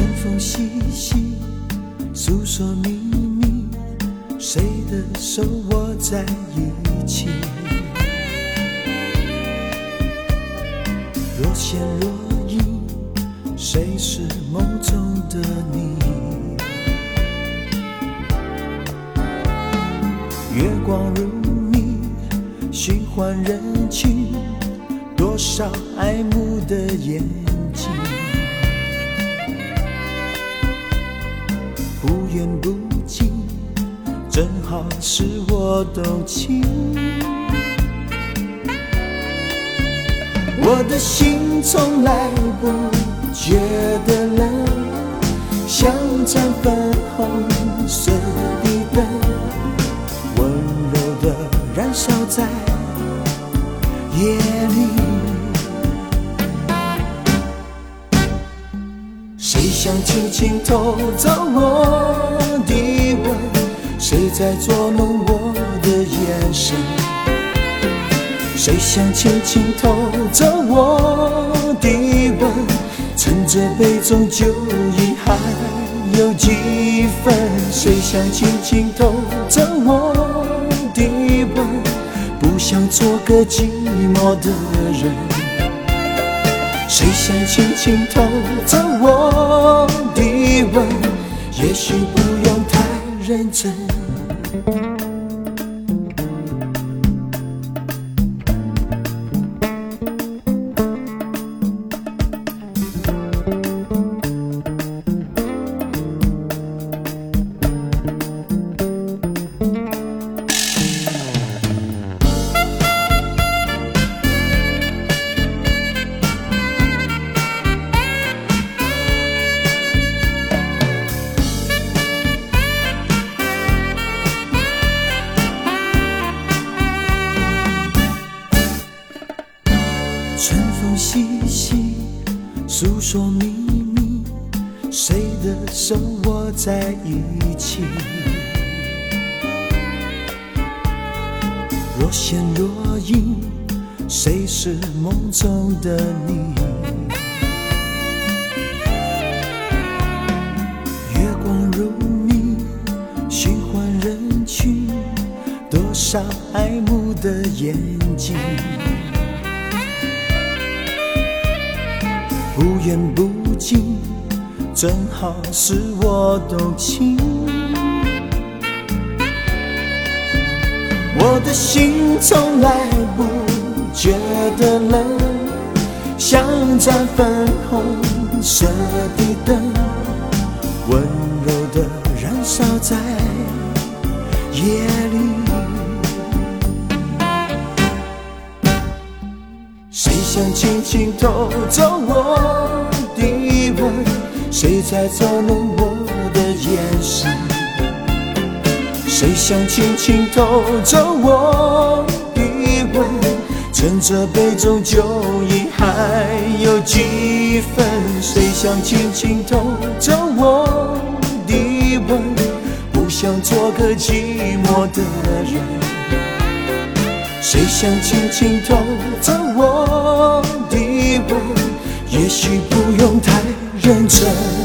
风风细细，诉说秘密。谁的手握在一起？若现若隐，谁是梦中的你？月光如你，循环人群，多少爱慕的眼。是我动情。我的心从来不觉得冷，像盏粉红色的灯，温柔的燃烧在夜里。谁想轻轻偷走我的？谁在捉弄我的眼神？谁想轻轻偷走我的吻？趁着杯中酒意还有几分？谁想轻轻偷走我的吻？不想做个寂寞的人。谁想轻轻偷走我的吻？也许不用太认真。说秘密，谁的手握在一起？若现若隐，谁是梦中的你？月光如迷，循环人群，多少爱慕的眼睛。不远不近，正好是我动情。我的心从来不觉得冷，像盏粉红色的灯，温柔的燃烧在夜里。谁想轻轻偷走我的吻？谁在捉弄我的眼神？谁想轻轻偷走我的吻？趁着杯中酒意还有几分？谁想轻轻偷走我的吻？不想做个寂寞的人。谁想轻轻偷走我的吻？也许不用太认真。